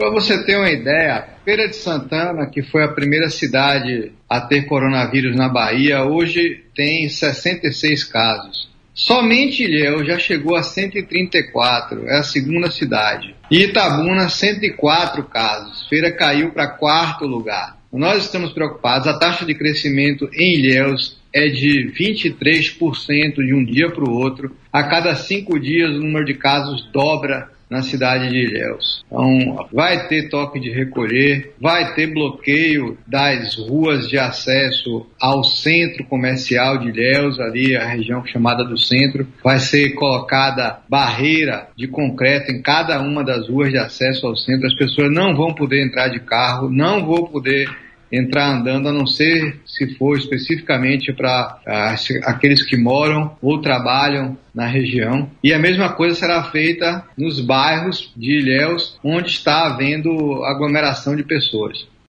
Para você ter uma ideia, Feira de Santana, que foi a primeira cidade a ter coronavírus na Bahia, hoje tem 66 casos. Somente Ilhéus já chegou a 134, é a segunda cidade. E Itabuna, 104 casos. Feira caiu para quarto lugar. Nós estamos preocupados, a taxa de crescimento em Ilhéus é de 23% de um dia para o outro. A cada cinco dias o número de casos dobra na cidade de Ilhéus. Então, vai ter toque de recolher, vai ter bloqueio das ruas de acesso ao centro comercial de Ilhéus, ali a região chamada do centro. Vai ser colocada barreira de concreto em cada uma das ruas de acesso ao centro. As pessoas não vão poder entrar de carro, não vão poder entrar andando, a não ser se for especificamente para aqueles que moram ou trabalham na região. E a mesma coisa será feita nos bairros de Ilhéus, onde está havendo aglomeração de pessoas.